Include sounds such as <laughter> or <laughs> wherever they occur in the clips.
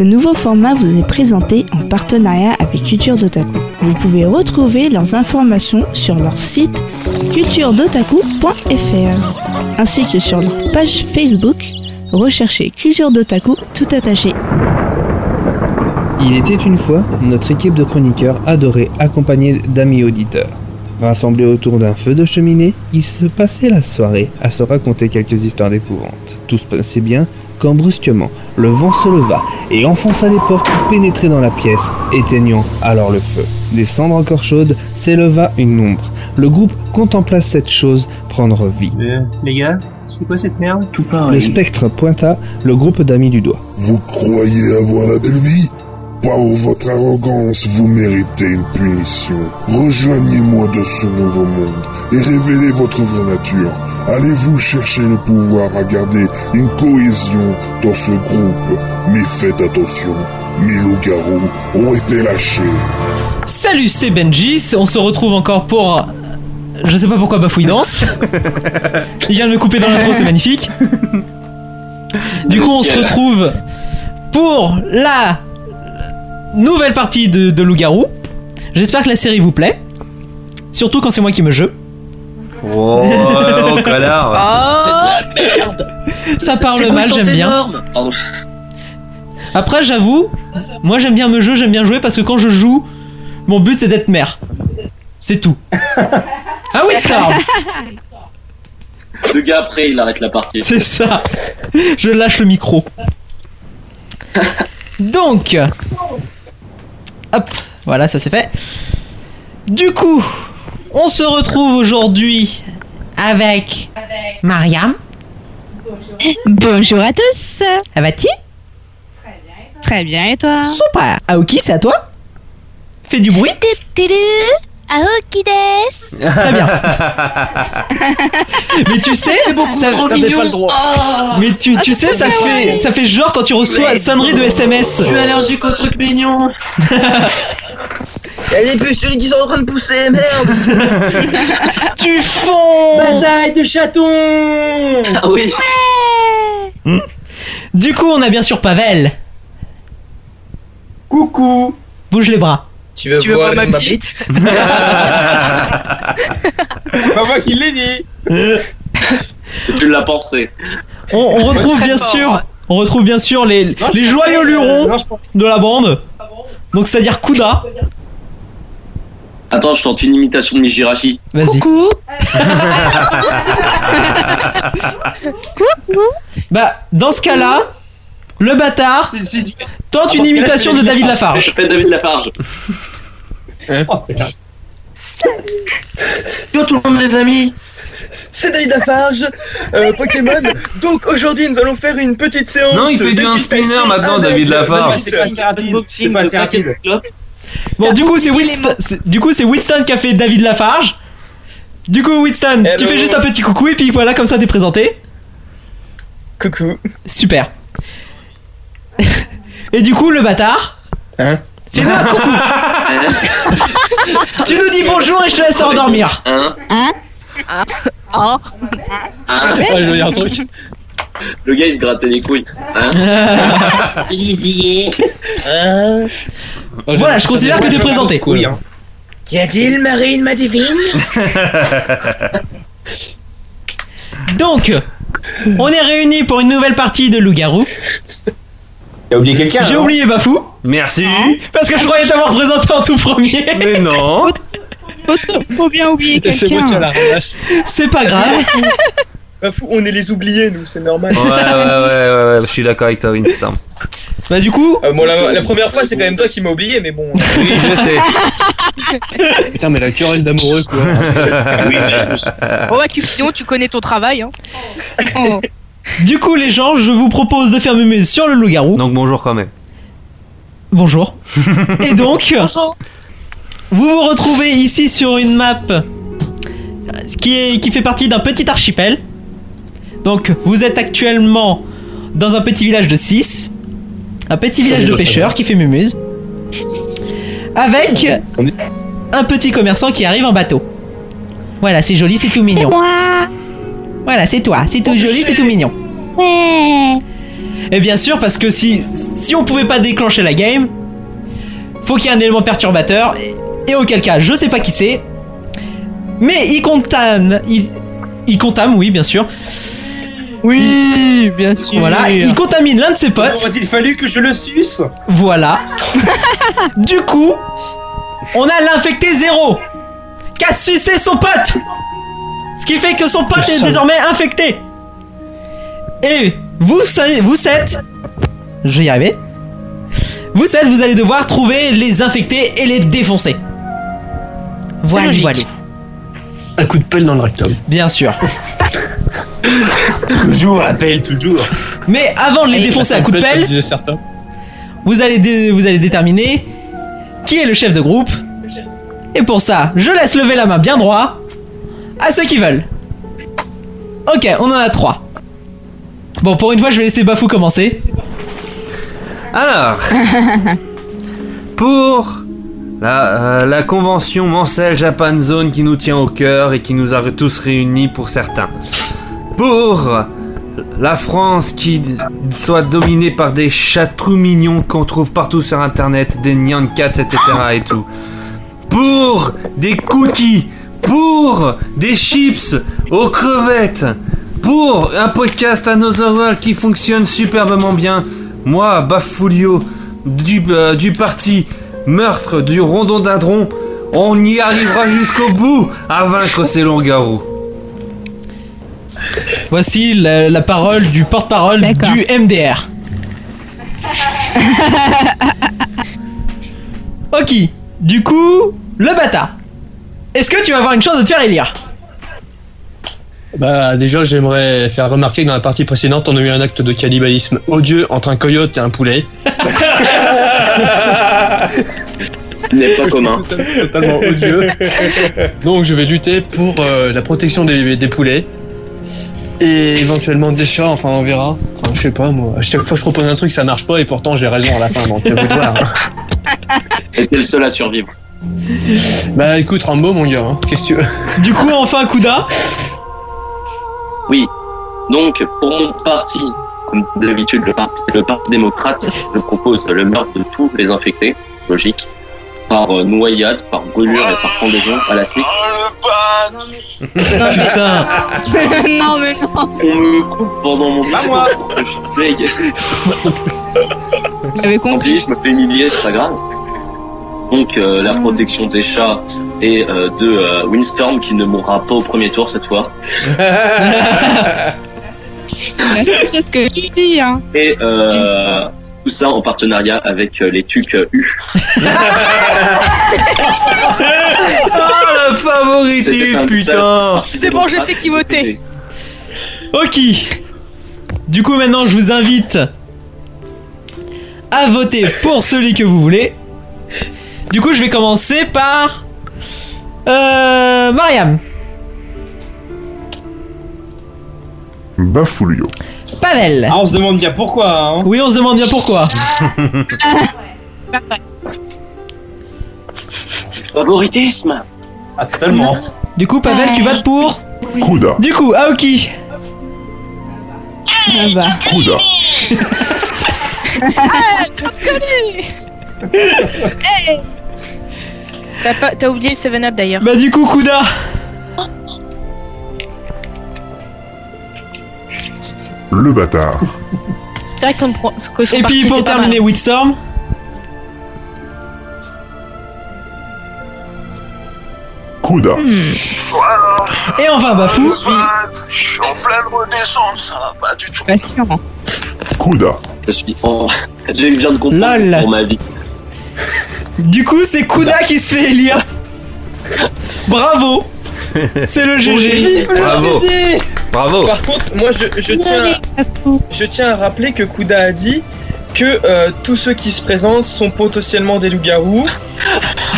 Ce nouveau format vous est présenté en partenariat avec Culture d'Otaku. Vous pouvez retrouver leurs informations sur leur site culturedotaku.fr ainsi que sur leur page Facebook. Recherchez Culture d'Otaku tout attaché. Il était une fois notre équipe de chroniqueurs adorés accompagnés d'amis auditeurs. Rassemblés autour d'un feu de cheminée, ils se passaient la soirée à se raconter quelques histoires d'épouvante. Tout se passait bien quand brusquement, le vent se leva et enfonça les portes pour pénétrer dans la pièce, éteignant alors le feu. Des cendres encore chaudes s'éleva une ombre. Le groupe contempla cette chose prendre vie. Euh, les gars, c'est quoi cette merde? Tout Le spectre pointa le groupe d'amis du doigt. Vous croyez avoir la belle vie? Par votre arrogance, vous méritez une punition. Rejoignez-moi de ce nouveau monde et révélez votre vraie nature. Allez-vous chercher le pouvoir à garder une cohésion dans ce groupe? Mais faites attention, mes loups-garous ont été lâchés. Salut, c'est Benji. On se retrouve encore pour. Je sais pas pourquoi Bafouille danse. Il vient de me couper dans l'intro, c'est magnifique. Du coup, on se retrouve pour la nouvelle partie de, de Loup-Garou. J'espère que la série vous plaît. Surtout quand c'est moi qui me jeu. Oh, oh connard Ça parle mal, j'aime bien. Pardon. Après, j'avoue, moi j'aime bien me jeu, j'aime bien jouer parce que quand je joue, mon but c'est d'être mère. C'est tout. <laughs> Ah oui, Star Le gars après il arrête la partie. C'est ça. Je lâche le micro. Donc, hop, voilà, ça c'est fait. Du coup, on se retrouve aujourd'hui avec Mariam. Bonjour à tous. Ça va-t-il Très bien et toi? Super. Aoki, c'est à toi Fais du bruit. Aoki des. Très bien. <laughs> Mais tu sais, ça, trop pas le droit. Oh, mais tu, tu sais, ça fait, ça fait genre quand tu reçois sonnerie de SMS. je suis allergique aux trucs mignons. Il y a des pustules qui sont en train de pousser, merde <laughs> Tu fonds Bataille de chatons Ah oui. Du coup, on a bien sûr Pavel. Coucou Bouge les bras. Tu veux, Tu veux voir voir ma ma bite <laughs> <laughs> Pas moi qui l'ai dit Tu l'as pensé. On, on retrouve bien fort. sûr, on retrouve bien sûr les, Non, les je joyeux euh, lurons non, je de la bande. Donc c'est-à-dire Kuda. Attends, je tente une imitation de Mijirachi. Vas-y. <laughs> Coucou Bah, dans ce cas-là, le bâtard tente une Ah, imitation de David Je Lafarge. fais David Lafarge. Oh, putain. Yo tout le monde les amis. C'est David Lafarge, euh, <laughs> Pokémon. Donc aujourd'hui, nous allons faire une petite séance. Non, il fait du handspinner maintenant, avec, David Lafarge. Bon, du coup, c'est Winston, du coup, c'est Winston qui a fait David Lafarge. Du coup, Winston, tu Hello. fais juste un petit coucou et puis voilà, comme ça t'es présenté. Coucou. Super. <laughs> et du coup, le bâtard. Hein Fais-nous un coucou. <laughs> <laughs> tu nous dis bonjour et je te laisse te rendormir. Hein Oh. Hein je veux dire un truc. Le gars il se grattait les couilles. Hein <laughs> Euh, Voilà, je considère que t'es présenté. Oui, hein. Qu'y a-t-il, Marine, ma divine <laughs> Donc, on est réunis pour une nouvelle partie de Loup-Garou. T'as oublié quelqu'un J'ai oublié Bafou, Merci parce que je croyais t'avoir présenté en tout premier. Mais non Faut, faut bien oublier C'est moi qui ai quelqu'un. ramasse. C'est pas grave. Pas fou, on est les oubliés, nous, c'est normal. Ouais, ouais, ouais, ouais, ouais, je suis d'accord avec toi, Winston. Bah, du coup, Euh, bon, la, la première fois, c'est quand même toi qui m'as oublié, mais bon. Oui, je sais. <laughs> Putain, mais la querelle d'amoureux, quoi. <laughs> Oh, bah, tu, sinon, tu connais ton travail. Hein. Oh. <laughs> du coup, les gens, je vous propose de faire mémé sur le loup-garou. Donc bonjour quand même. Bonjour. <laughs> Et donc, Bonjour. vous vous retrouvez ici sur une map qui, est, qui fait partie d'un petit archipel. Donc, vous êtes actuellement dans un petit village de 6. Un petit village de pêcheurs qui fait mumuse. Avec un petit commerçant qui arrive en bateau. Voilà, c'est joli, c'est tout mignon. Moi. Voilà, c'est toi, c'est tout joli, c'est tout mignon. Et bien sûr, parce que si, si on pouvait pas déclencher la game, faut qu'il y ait un élément perturbateur. Et, et auquel cas, je sais pas qui c'est. Mais il contamine. Il, il contame, oui, bien sûr. Oui, bien sûr. Voilà, il contamine l'un de ses potes. Aurait-il fallu que je le suce? Voilà. <laughs> du coup, on a l'infecté zéro qui a sucé son pote. Ce qui fait que son pote est désormais infecté. Et vous, savez- vous sept, je vais y arriver. Vous sept, vous allez devoir trouver les infectés et les défoncer. Voilà, voilà. Un coup de pelle dans le rectum. Bien sûr. <laughs> Toujours, rappelle, toujours. Mais avant de les défoncer à coup de pelle, vous allez, dé- vous allez déterminer qui est le chef de groupe. Et pour ça, je laisse lever la main bien droit à ceux qui veulent. Ok, on en a trois. Bon, pour une fois, je vais laisser Bafou commencer. Alors, <laughs> pour la, euh, la convention Mancel Japan Zone qui nous tient au cœur et qui nous a tous réunis pour certains. Pour la France qui soit dominée par des chatrous mignons qu'on trouve partout sur internet, des Nyan Cats, etc. et tout. Pour des cookies, pour des chips aux crevettes, pour un podcast à Another World qui fonctionne superbement bien. Moi, Bafoulio, du, euh, du parti Meurtre du Rondondadron, on y arrivera jusqu'au bout à vaincre ces loups-garous. Voici la, la parole du porte-parole du MDR. <laughs> ok, du coup, le bâtard. Est-ce que tu vas avoir une chance de te faire élire? Bah déjà j'aimerais faire remarquer que dans la partie précédente on a eu un acte de cannibalisme odieux entre un coyote et un poulet. Ce n'est pas commun. Total- <laughs> Totalement odieux. Donc je vais lutter pour euh, la protection des, des poulets. Et éventuellement des chats, enfin on verra. Enfin je sais pas moi. À chaque fois je propose un truc ça marche pas et pourtant j'ai raison à la fin donc de voir. T'es le seul à survivre. Bah écoute Rambo mon gars, hein. qu'est-ce que tu veux? Du coup, enfin, Kuda. Oui. Donc, pour mon parti, comme d'habitude, le, parti- le Parti démocrate, je propose le meurtre de tous les infectés, logique, par euh, noyade, par brûlure et par pendaison à la suite. Putain. non, mais non. On me coupe pendant mon discours pour que je blague. J'avais Tant compris. pis, je me fais humilier, c'est pas grave. Donc, euh, la protection des chats et euh, de euh, Windstorm qui ne mourra pas au premier tour cette fois. <laughs> C'est ce que tu dis, hein. Et euh, tout ça en partenariat avec euh, les TUC euh, U. Ah, le message putain C'est bon, je sais qui voter. Ok. Du coup, maintenant, je vous invite à voter pour celui que vous voulez. Du coup, je vais commencer par. Euh. Mariam. Bafoulio. Pavel. Ah, on se demande bien pourquoi, hein. Oui, on se demande bien pourquoi. <laughs> Favoritisme Ah, totalement. Du coup, Pavel, tu votes pour. Kuda. Du coup, Aoki. Ah bah. Kuda. T'as pas- T'as oublié le 7-Up d'ailleurs. Bah, du coup, Kuda. Le bâtard. C'est vrai que ton, pro- que son Et puis, pour terminer. Witstorm. Kuda. Et enfin, Bafou. Je suis en pleine redescente, ça va pas du tout. Kuda. Je suis en... <laughs> J'ai bien de comprendre Lol. pour ma vie. Du coup, c'est Kuda qui se fait élire. Bravo. C'est le GG. Bravo Bravo Par contre moi je, je tiens je tiens à rappeler que Kuda a dit que euh, tous ceux qui se présentent sont potentiellement des loups-garous.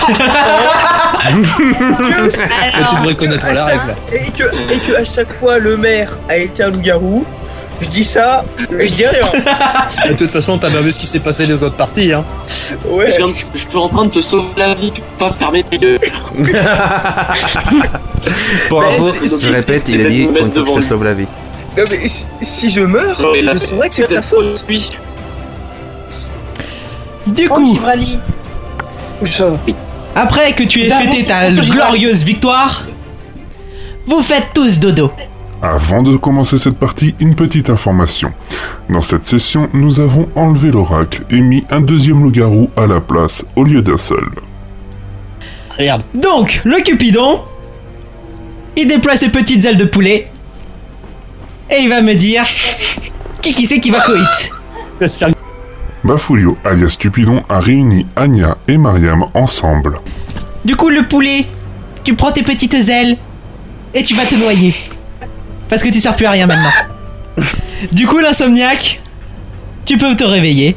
que, <laughs> Alors, tu devrais connaître à la chaque- règle. Et que, et que à chaque fois le maire a été un loup-garou. Je dis ça, et je dis rien. <laughs> de toute façon, t'as bien vu ce qui s'est passé les autres parties, hein. Ouais. Je, viens de- je suis en train de te sauver la vie, tu peux pas fermer tes <laughs> yeux. Pour Mais info, je répète, il a dit qu'on faut que je te sauve la vie. Non, mais si, si je meurs, Non, je saurais que c'est de ta faute. Oui. Du Oh, coup, après que tu aies Bah, fêté ta glorieuse victoire, vous faites tous dodo. Avant de commencer cette partie, une petite information. Dans cette session, nous avons enlevé l'oracle et mis un deuxième loup-garou à la place au lieu d'un seul. Regarde. Donc, le Cupidon, il déploie ses petites ailes de poulet et il va me dire qui qui c'est qui va coït. Bafulio, alias Cupidon, a réuni Anya et Mariam ensemble. Du coup, le poulet, tu prends tes petites ailes et tu vas te noyer. Parce que tu sers plus à rien maintenant. Du coup, l'insomniaque, tu peux te réveiller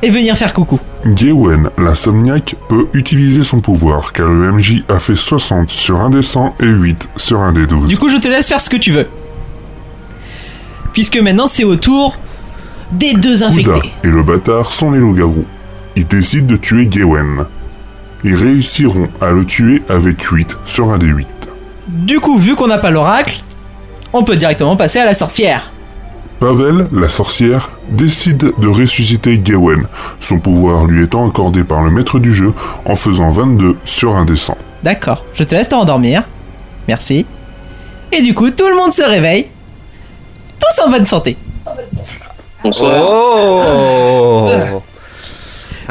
et venir faire coucou. Gwen, l'insomniaque, peut utiliser son pouvoir car le MJ a fait 60 sur un des 100 et 8 sur un des 12. Du coup, je te laisse faire ce que tu veux. Puisque maintenant, c'est au tour des deux Ouda infectés. et le bâtard sont les loups-garous. Ils décident de tuer Gwen. Ils réussiront à le tuer avec 8 sur un des 8. Du coup, vu qu'on n'a pas l'oracle, on peut directement passer à la sorcière. Pavel, la sorcière, décide de ressusciter Gawain, son pouvoir lui étant accordé par le maître du jeu en faisant 22 sur un des 100. D'accord, je te laisse te endormir. Merci. Et du coup, tout le monde se réveille. Tous en bonne santé. Bonsoir. Oh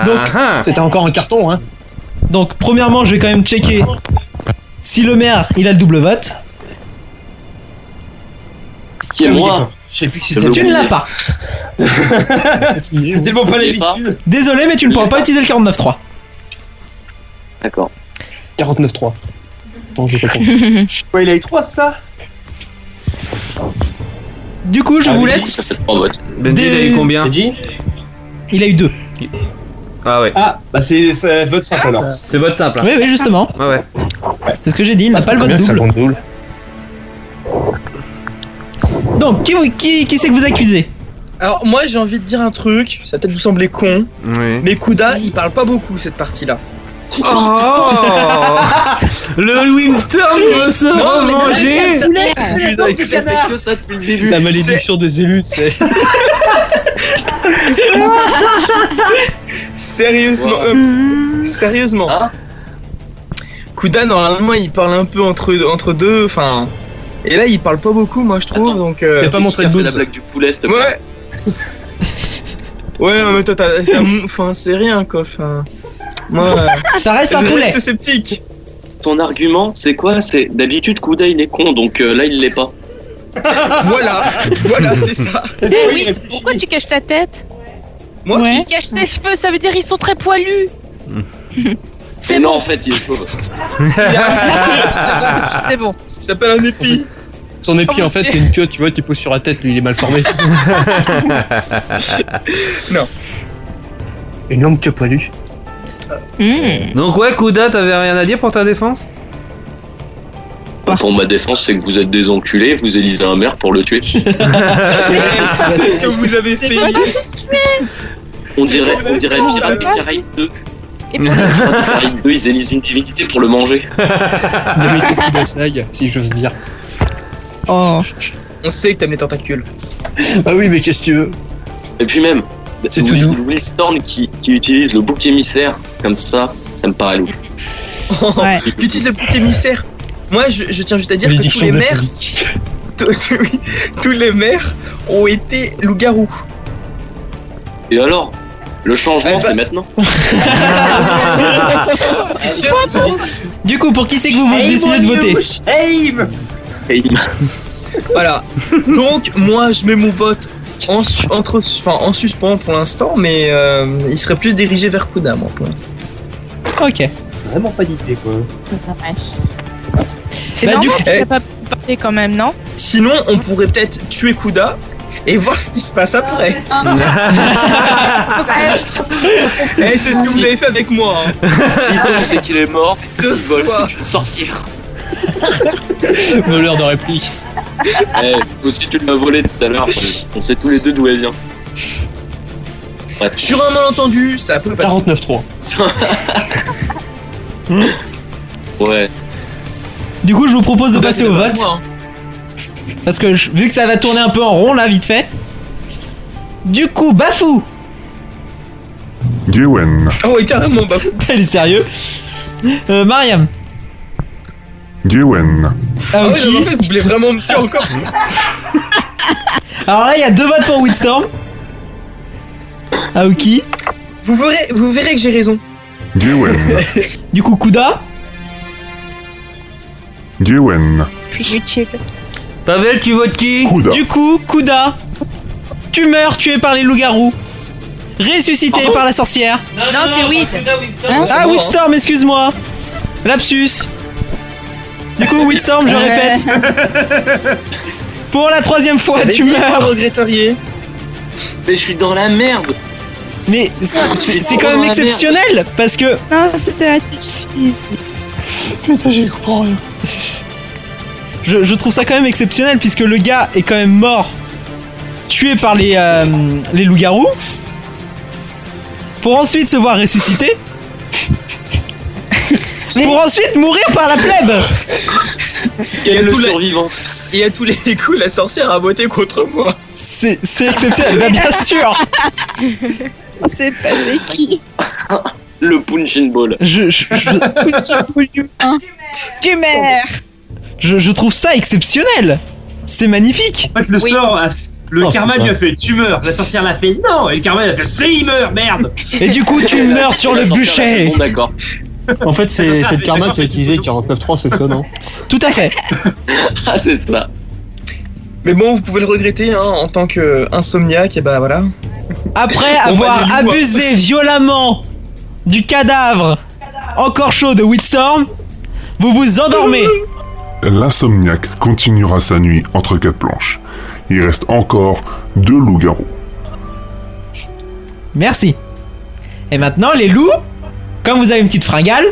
Donc, Ah, ah. C'était encore un carton, hein. Donc, premièrement, je vais quand même checker si le maire il a le double vote. Qui est moi Je sais plus c'était. veux- Tu ne l'as pas. C'est <laughs> tellement pas l'habitude. Désolé, mais tu ne pourras pas utiliser le 49.3. D'accord. 49.3. Attends, je comprends. <laughs> Quoi, il a eu 3 ça Du coup, je Ah, vous laisse. Benji, il a eu combien dit Il a eu deux. Ah ouais. Ah, bah c'est vote simple alors. C'est vote simple. hein. Oui, oui, justement. Ouais, ouais. C'est ce que j'ai dit. Il n'a pas le vote double. Donc, qui, vous- qui, qui c'est que vous accusez Alors, moi, j'ai envie de dire un truc, ça va peut-être vous sembler con, Oui. mais Kuda, il parle pas beaucoup cette partie-là. Oh <laughs> Le Winston veut se début. La malédiction des élus, c'est. <laughs> <laughs> Sérieusement, Wow. euh, sérieusement. Hein Kuda, normalement, il parle un peu entre, entre deux, enfin. Et là, il parle pas beaucoup, moi, je trouve, Attends. donc. euh, Il a pas montré de la blague du poulet, s'il te plaît. Ouais. ouais, non, mais toi, t'as, t'as mon- enfin, c'est rien, quoi. Enfin, moi, euh, Ça reste un je poulet. reste sceptique. Ton argument, c'est quoi? C'est d'habitude Kouda il est con, donc euh, là il l'est pas. Voilà, voilà, c'est ça. Eh oui, pourquoi tu caches ta tête? Moi, Il cache ses cheveux, ça veut dire ils sont très poilus. <laughs> C'est non, bon, en fait, il est chauve. <laughs> c'est bon. ça s'appelle un épi. Son épi, en fait, c'est une queue, tu vois, tu poses sur la tête, lui, il est mal formé. <laughs> Non. Une longue queue poilue. Mmh. Donc ouais, Kuda, t'avais rien à dire pour ta défense? Pour ma défense, c'est que vous êtes des enculés, vous élisez un maire pour le tuer. C'est ce que vous avez fait. On dirait, on dirait Pirate Pirate 2. Et pour Pirate Pirate 2, ils élisent une divinité pour le manger. <laughs> Il a mis tout Kudasai, si j'ose dire. Oh. On sait que t'aimes les tentacules. Ah oui, mais qu'est-ce que tu veux? Et puis même, C'est tout doux. Will Storm qui, qui utilise le bouc émissaire comme ça, ça me paraît loup. Ouais. Tu utilises le bouc émissaire? Moi, je, je tiens juste à dire que tous les maires, <laughs> tous les maires ont été loups-garous. Et alors? Le changement, Eh ben- c'est maintenant. <laughs> <laughs> Du coup, pour qui c'est que vous, vous décidez de voter Aim il- Voilà. Donc, moi, je mets mon vote en, su- entre, enfin, en suspens pour l'instant, mais euh, il serait plus dirigé vers Kuda, moi, pour l'instant. Ok. Vraiment pas d'idée quoi. C'est Bah, du normal coup- que tu pas parlé quand même, non? Sinon, on pourrait peut-être tuer Kuda et voir ce qui se passe après. <laughs> Eh, c'est ce que vous avez fait avec moi. hein. Tombe, c'est qu'il est mort. Vole, fois. c'est une sorcière. <laughs> Voleur de réplique. Eh, aussi tu l'as volé tout à l'heure. On sait tous les deux d'où elle vient. Bref. Sur un malentendu, ça peut passer. 49-3. <laughs> Ouais. Du coup, je vous propose de passer au vote. Moi, hein. Parce que je- vu que ça va tourner un peu en rond là, vite fait. Du coup, Bafou Gewen. Ah ouais, carrément, bah fou. <laughs> Elle est sérieux euh, Mariam Gewen. Ah ouais, Aoki non, mais en fait, vous voulez vraiment me dire encore Alors là, il y a deux votes pour Windstorm. Aoki. vous verrez, vous verrez que j'ai raison. Gewen. Du coup, Kuda. Gewen. Puis utile. Pavel, tu votes qui Kuda. Du coup, Kuda. Tu meurs tué par les loups-garous. Ressuscité par la sorcière. Non, c'est Weed. Ah, moi, Windstorm, excuse-moi. Lapsus. Du coup, Windstorm, je répète. Pour la troisième fois, tu meurs. regrettarier. Mais je suis dans la merde. Mais c'est- Ah, quand même exceptionnel parce que Non, c'était la. Putain, j'y comprends rien. <laughs> je, je trouve ça quand même exceptionnel puisque le gars est quand même mort, tué par les, euh, les loups-garous, pour ensuite se voir ressuscité, <laughs> pour ensuite mourir par la plèbe. Quel le tous les- survivant Et à tous les coups, la sorcière a voté contre moi. C'est c'est exceptionnel, bah, bien sûr. <laughs> C'est pas c'est qui Le punching ball. Je, je, je, <laughs> Tu meurs je- je trouve ça exceptionnel. C'est magnifique. En fait, le Oui. sort, a- le Oh, karma putain. lui a fait tu meurs. La sorcière l'a fait non. Et le karma lui a fait c'est il meurt, merde. Et du coup, tu <laughs> meurs sur le bûcher. Bon, d'accord. En fait, c'est ça c'est le fait- karma ça qui a utilisé tout. 49.3, c'est ça, non Tout à fait. <laughs> Ah, c'est ça. Mais bon, vous pouvez le regretter hein, en tant que insomniaque, et bah voilà. Après <laughs> avoir loups, abusé violemment du cadavre encore chaud de Windstorm, vous vous endormez. L'insomniaque continuera sa nuit entre quatre planches. Il reste encore deux loups-garous. Merci. Et maintenant, les loups, comme vous avez une petite fringale,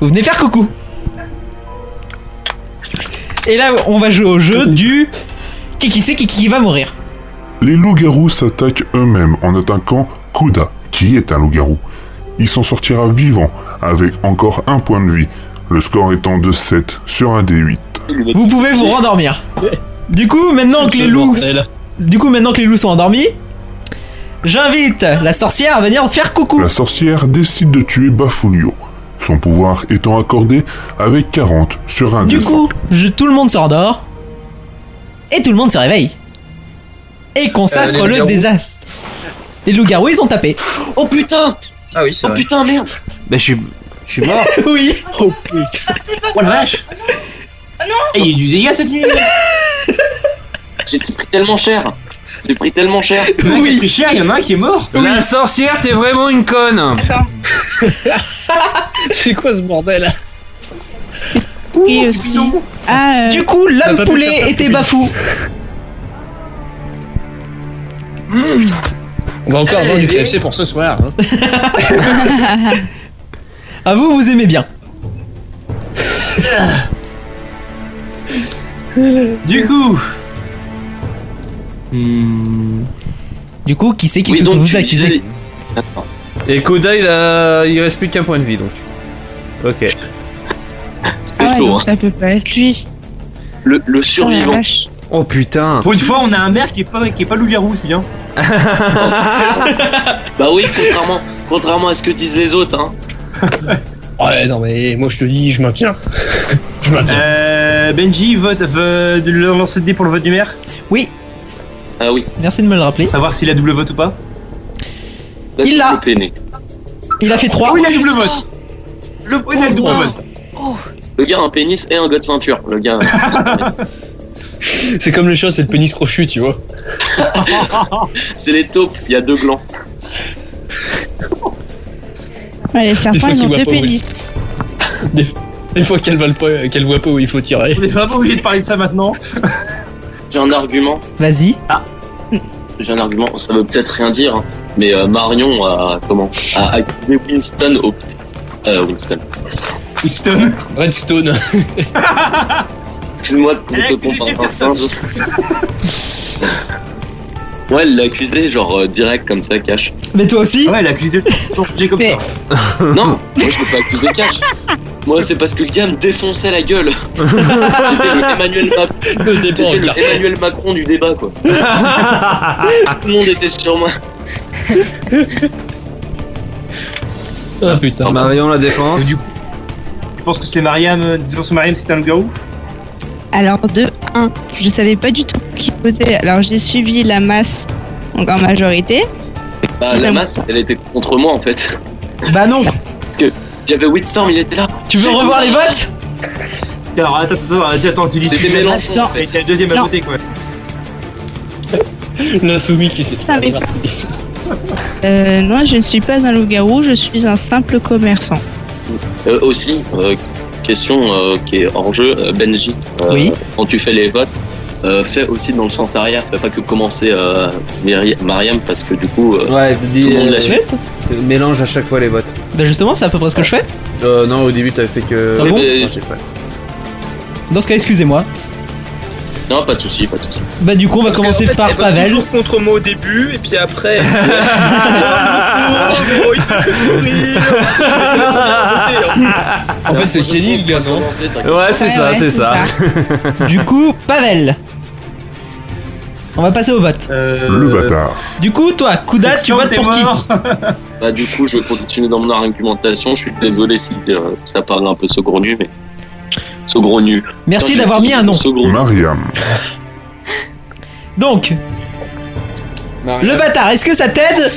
vous venez faire coucou. Et là, on va jouer au jeu du qui qui sait qui qui va mourir. Les loups-garous s'attaquent eux-mêmes en attaquant Kuda, qui est un loup-garou. Il s'en sortira vivant, avec encore un point de vie, le score étant de 7 sur un des 8. Vous pouvez vous <laughs> rendormir. Du coup, maintenant que les loups, du coup, maintenant que les loups sont endormis, j'invite la sorcière à venir faire coucou. La sorcière décide de tuer Bafulio, son pouvoir étant accordé avec 40 sur un Du des coup, je- tout le monde se rendort. Et tout le monde se réveille. Et consacre Euh, le désastre. Les loups-garous, ils ont tapé. Oh putain Ah oui, c'est Oh vrai. putain, merde Bah, je suis. Je suis mort. <laughs> oui. Oh putain. Oh la vache. Et il y a eu du dégât cette nuit. <laughs> J'ai pris tellement cher J'ai pris tellement cher Il y en a qui a pris cher, il y en a un qui est mort. La sorcière, t'es vraiment une conne <laughs> C'est quoi ce bordel Oui, aussi. Ah, euh, Du coup, l'homme pas pu poulet était bafou. On va encore avoir du KFC pour ce soir. hein. À vous, vous aimez bien. Du coup, Du coup, qui c'est qui Oui, peut donc vous tu accuser. Et Koda, il, a... il reste plus qu'un point de vie donc. Ok. ah C'était ouais, chaud, donc hein. ça peut pas être lui. Le, survivant. Oh putain pour une fois, on a un maire qui est pas, qui est pas loup-garou, c'est bien. <laughs> Bah oui, contrairement, contrairement à ce que disent les autres, hein. <laughs> Ouais, non, mais moi je te dis, je maintiens. <laughs> je maintiens. Euh, Benji, vote, veut de le lancer de dés pour le vote du maire. Oui, Ah oui, merci de me le rappeler. Savoir s'il a double vote ou pas. là, Il tu l'a. peux peiner. Il a fait 3. Oh, il a double vote. Le Oh, il a double pauvre. vote. Le gars a un pénis et un gars de ceinture. Le gars. <laughs> C'est comme le chat, c'est le pénis crochu, tu vois. C'est les taupes, il y a deux glands. Ouais, les Des serpents, fois ils ont deux pas pénis. Une <laughs> fois qu'elle va pas, qu'elle voit pas où il faut tirer. On est vraiment obligé de parler de ça maintenant. <laughs> J'ai un argument. Vas-y. J'ai un argument. Ça veut peut-être rien dire, hein, mais euh, Marion a comment a accusé Winston au. Euh, Winston. Houston. Redstone. <laughs> Excuse-moi de te Jeff un singe? Ouais, elle l'a accusé genre euh, direct comme ça, cash. Mais toi aussi Ouais, il a accusé son sujet comme Mais- ça. <laughs> Non, moi je peux pas accuser cash. Moi, c'est parce que le gars me défonçait la gueule. <laughs> J'étais le Emmanuel, Ma- Le débat, j'étais regarde. le Emmanuel Macron du débat, quoi. Tout le monde était sur moi. Ah putain. Marion, la défense. Du coup, je pense que c'est Mariam. euh, Je pense que Mariam c'était un loup-garou. Alors, de 1, je savais pas du tout qui votait. Alors, j'ai suivi la masse donc en majorité. Bah, la masse, elle était contre moi, en fait. Bah non. J'avais Whitstorm, il était là. Tu veux revoir les votes? Alors attends, attends, attends, attends, tu dis C'était Mélenchon, en fait. C'est le deuxième à voter quoi. L'insoumis qui s'est Ah, mais- Euh, non, je ne suis pas un loup-garou, je suis un simple commerçant. Euh, aussi, euh, question euh, qui est hors jeu, euh, Benji. euh, Oui. Quand tu fais les votes, euh, fais aussi dans le sens arrière, fais pas que commencer euh, Mariam parce que du coup, euh, Ouais, dis, tout le monde la suit. mélange à chaque fois les votes. Bah justement, c'est à peu près ce que je fais. Euh, non, au début, t'avais fait que. Ah bon Non. Dans ce cas, excusez-moi. Non, pas de soucis, pas de soucis. Bah du coup, on va Parce commencer fait, par elle Pavel. toujours contre moi au début, et puis après. <laughs> En fait, c'est Kenny le gars, non. Ouais, c'est Ouais, ça, ouais, c'est ça. <laughs> Du coup, Pavel. On va passer au vote. Euh, Le bâtard. Du coup, toi, Kuda, tu votes t'es pour qui. Bah, du coup, je vais continuer dans mon argumentation. Je suis désolé si euh, ça parle un peu saugrenu, mais. Saugrenu. Merci d'avoir mis un nom. Saugrenu. Mariam. Donc, le bâtard, est-ce que ça t'aide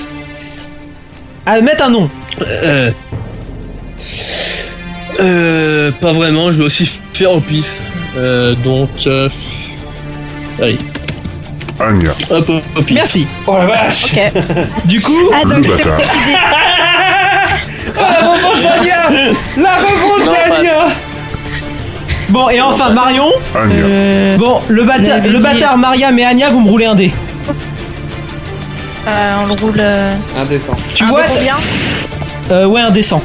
à mettre un nom Euh... Euh... Pas vraiment, je vais aussi faire au pif. Euh, donc... Euh... Allez, Anya. hop, hop, au pif. Merci. Oh la vache Ok. Du coup, Ah, Le donc c'est bâtard. précisé. <laughs> la revanche La revanche Bon, et enfin, Marion. Anya. Euh, Bon, le, le dit. bâtard, Mariam et Anya, vous me roulez un dé. Euh, on le roule. euh, Indécent. Tu un vois de combien euh, Ouais, un décent.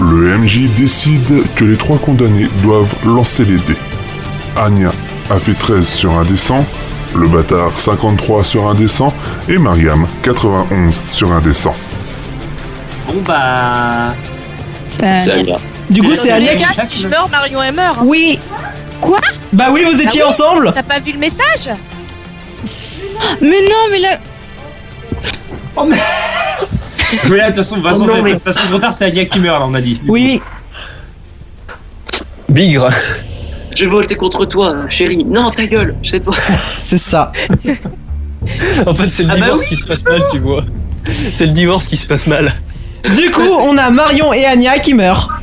Le MJ décide que les trois condamnés doivent lancer les dés. Anya a fait 13 sur un décent, le bâtard 53 sur un décent et Mariam 91 sur un décent. Bon bah. ça- C'est Anya. Du coup, c'est Alia Les qui... gars, si je meurs, Marion elle meurt. Oui Quoi? Bah oui, vous étiez Ah oui ensemble T'as pas vu le message? Mais non, mais là. Mais <laughs> là, de toute façon, de toute façon, Oh non, de mais- toute façon, trop tard, c'est Alia qui meurt, là, on m'a dit. Oui, Bigre. Je vais voter contre toi, chérie. Non, ta gueule, c'est toi. <laughs> c'est ça. <laughs> En fait, c'est le Ah bah divorce qui se passe mal, tu vois. C'est le divorce qui se passe mal. Du coup, on a Marion et Anya qui meurent.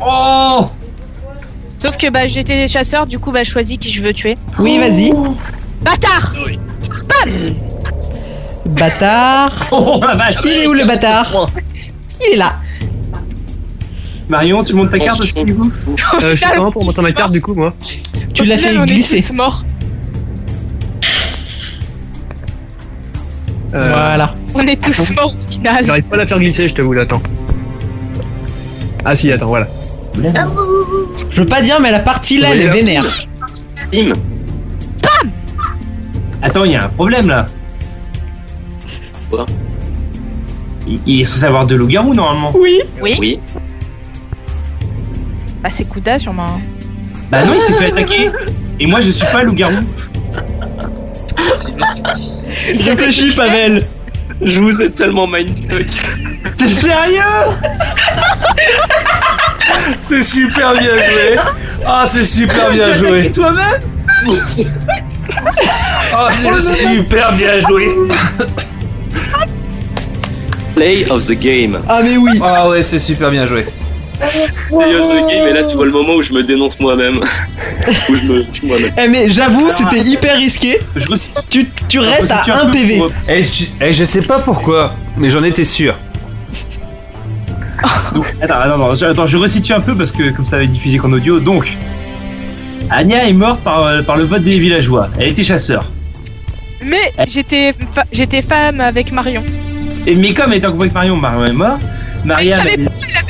Oh Sauf que bah j'étais chasseur, du coup bah je choisis qui je veux tuer. Oui, vas-y. Bâtard Bâtard. <laughs> Oh la vache Il est où le bâtard Il est là. Marion, tu montes ta carte aussi, du coup Euh, je sais pas pour monter ma carte du coup, moi. Tu l'as fait on est glisser. tous morts. Euh, Voilà. On est tous morts au final. J'arrive pas à la faire glisser, je t'avoue, là, attends. Ah si, attends, voilà. Je veux pas dire, mais la partie là, elle est vénère. Bim. Attends, il y a un problème là. Quoi? Il, il est censé avoir deux loups-garous normalement. Oui. Oui. Oui. Bah c'est Kuda sûrement. Bah non, il s'est fait attaquer. Et moi, je suis pas loup-garou. Réfléchis, Pavel. Je vous ai tellement mindfuck. T'es sérieux? <laughs> C'est super bien joué. Ah, c'est super bien joué. toi-même Ah, c'est super bien joué. Play of the game. Ah mais oui. Ah ouais, c'est super bien joué. Play of the game, et là tu vois le moment où je me dénonce moi-même. où je me tue moi-même. Eh mais j'avoue, c'était hyper risqué. Je resitue. Tu, tu restes à resitue 1 peu PV. pour- Et je, eh, je sais pas pourquoi, mais j'en étais sûr. <laughs> Donc, attends, je, attends, je resitue un peu parce que comme ça va être diffusé qu'en audio. Donc, Anya est morte par, euh, par le vote des villageois. Elle était chasseur. Mais j'étais fa- j'étais femme avec Marion. Et, mais comme elle était en couple avec Marion, Marion est morte. Mais il Mariam, savait pas, il avait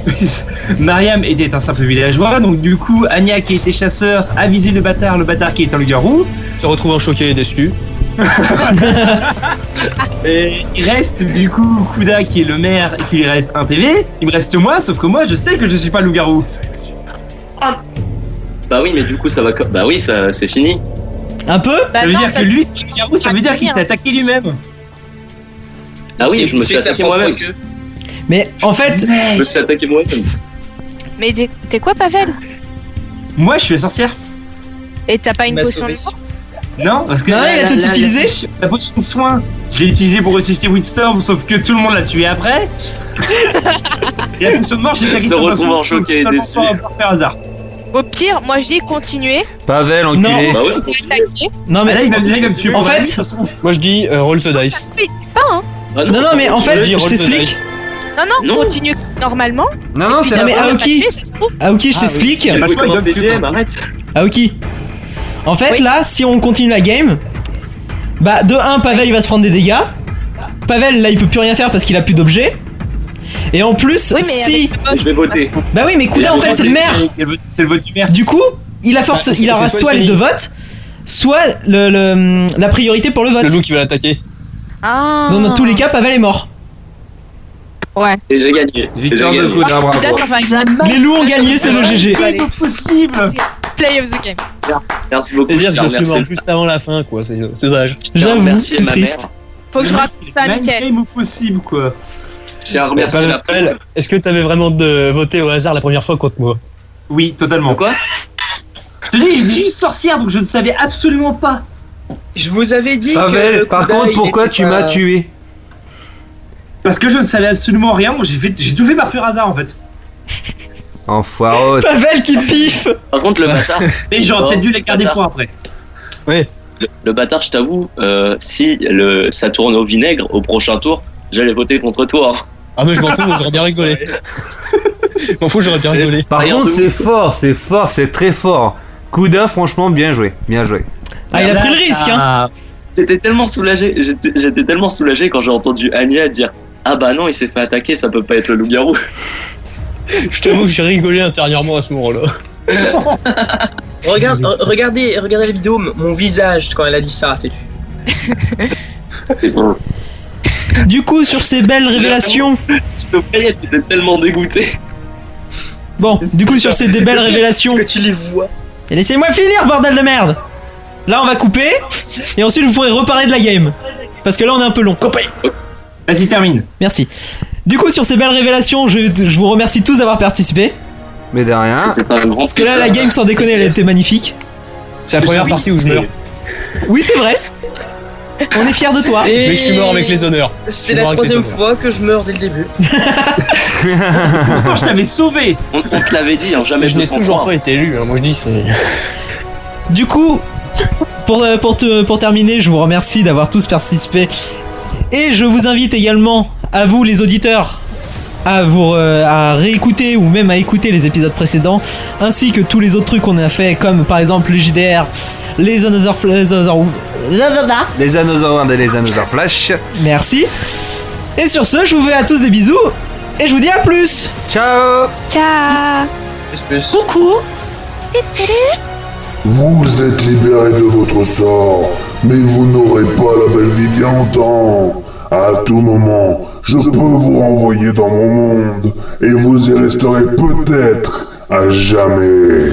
<laughs> Mariam était un simple villageois, donc du coup, Anya qui était chasseur a visé le bâtard, le bâtard qui est un loup-garou. Se retrouve en choqué et déçu. <laughs> Et il reste du coup Kuda qui est le maire et qu'il lui reste un PV. Il me reste moi, sauf que moi je sais que je suis pas loup-garou. Bah oui, mais du coup, ça va. Bah oui, ça, c'est fini. Un peu Bah ça veut non, dire ça- que lui, c'est loup-garou, ça veut dire qu'il s'est attaqué lui-même. Ah oui, je me suis attaqué moi-même. Mais en fait, Je me suis attaqué moi-même. Mais t'es- quoi, Pavel? Moi je suis la sorcière. Et t'as pas une potion de mort? Non, parce que Non, la, il a la- tout la- utilisé. La, la potion de soin, je l'ai utilisée pour ressusciter Windstorm, sauf que tout le monde l'a tué après. <laughs> et la potion de mort, j'ai claqué Se retrouve en choqué et ça déçu. par- par hasard. Au pire, moi je dis continuer, Pavel, enculé. Bah ouais. non Ah, mais là, il va, là, il va me tuer. En fait-. Moi je dis euh, roll the dice. Ah non non mais en fait, Je t'explique. Non, non, Non. continue normalement. Non, non, c'est Non, la mais Aoki. tuer, ça se trouve. Aoki, je Ah, t'explique. oui. Crois comme En fait, Oui. là, si on continue la game, bah de 1, Pavel il va se prendre des dégâts. Pavel là il peut plus rien faire parce qu'il a plus d'objets. Et en plus, Oui, mais si. Je vais voter. Bah oui, mais Kuda en fait c'est le maire. C'est le vote- du maire. Du coup, il a force, Bah, c'est- il aura soit soit les deux votes, soit le, le- la priorité pour le vote. Le loup qui va l'attaquer. Ah. Donc, dans tous les cas, Pavel est mort. Ouais. Et j'ai gagné. Victoire de bravo. Les loups ont gagné, c'est le GG. C'est possible play of the game. Merci beaucoup. C'est-à-dire que je suis mort juste avant la fin, quoi. C'est c'est dommage. J'avoue, remercier c'est ma triste. mère. Faut que je raconte ça à Mickaël. game possible, quoi. À la Pavel, Est-ce que t'avais vraiment de voté au hasard la première fois contre moi? Oui, totalement. Quoi? Je te dis, j'ai dit juste sorcière, donc je ne savais absolument pas. Je vous avais dit Pavel, que par contre, il pourquoi tu pas- m'as tué? Parce que je ne savais absolument rien, j'ai j'ai tout fait par pur hasard en fait. Enfoiros. Pavel qui piffe Par contre, le bâtard. <laughs> Mais j'aurais peut-être dû les garder bâtard. pour après. Le, le bâtard, je t'avoue, euh, si le, ça tourne au vinaigre au prochain tour, j'allais voter contre toi. Ah, mais je m'en fous, moi, j'aurais bien <laughs> rigolé. Je m'en fous, j'aurais bien rigolé. Par Rien contre, de c'est fort, c'est fort, c'est très fort. Kuda, franchement, bien joué, bien joué. Ah, il a pris le risque, hein Ah, J'étais tellement soulagé, j'étais j'étais tellement soulagé quand j'ai entendu Anya dire Ah bah non, il s'est fait attaquer, ça peut pas être le loup-garou. <laughs> Je t'avoue que j'ai rigolé intérieurement à ce moment-là. <laughs> Regarde, re- regardez, regardez la vidéo, mon visage quand elle a dit ça. c'est- Du coup, sur ces belles révélations. Je te tellement dégoûté. Bon, du coup, sur ces des belles révélations. Est-ce que tu les vois? Et laissez-moi finir, bordel de merde Là, on va couper. Et ensuite, vous pourrez reparler de la game. Parce que là, on est un peu long. Vas-y, termine. Merci. Du coup, sur ces belles révélations, je, je vous remercie tous d'avoir participé. Mais de rien. C'était un grand Parce que là, la game, sans déconner, elle était magnifique. C'est la première partie où je meurs. Oui, c'est vrai. On est fiers de toi. Et- Mais je suis mort avec les honneurs. C'est la troisième fois que je meurs dès le début. Pourtant, je t'avais sauvé. On, on te l'avait dit, hein, jamais Mais je n'ai 200 toujours pas été élu, hein. moi je dis c'est. Du coup, pour, euh, pour, te- pour terminer, je vous remercie d'avoir tous participé. Et je vous invite également, à vous les auditeurs, à, vous, euh, à réécouter ou même à écouter les épisodes précédents, ainsi que tous les autres trucs qu'on a fait, comme par exemple les JDR, les Another... Les Another- Les Another et les Another Flash. Merci. Et sur ce, je vous fais à tous des bisous, et je vous dis à plus Ciao Ciao. Coucou Vous êtes libéré de votre sort, mais vous n'aurez pas la belle vie bien longtemps. À tout moment, je peux vous renvoyer dans mon monde, et vous y resterez peut-être à jamais.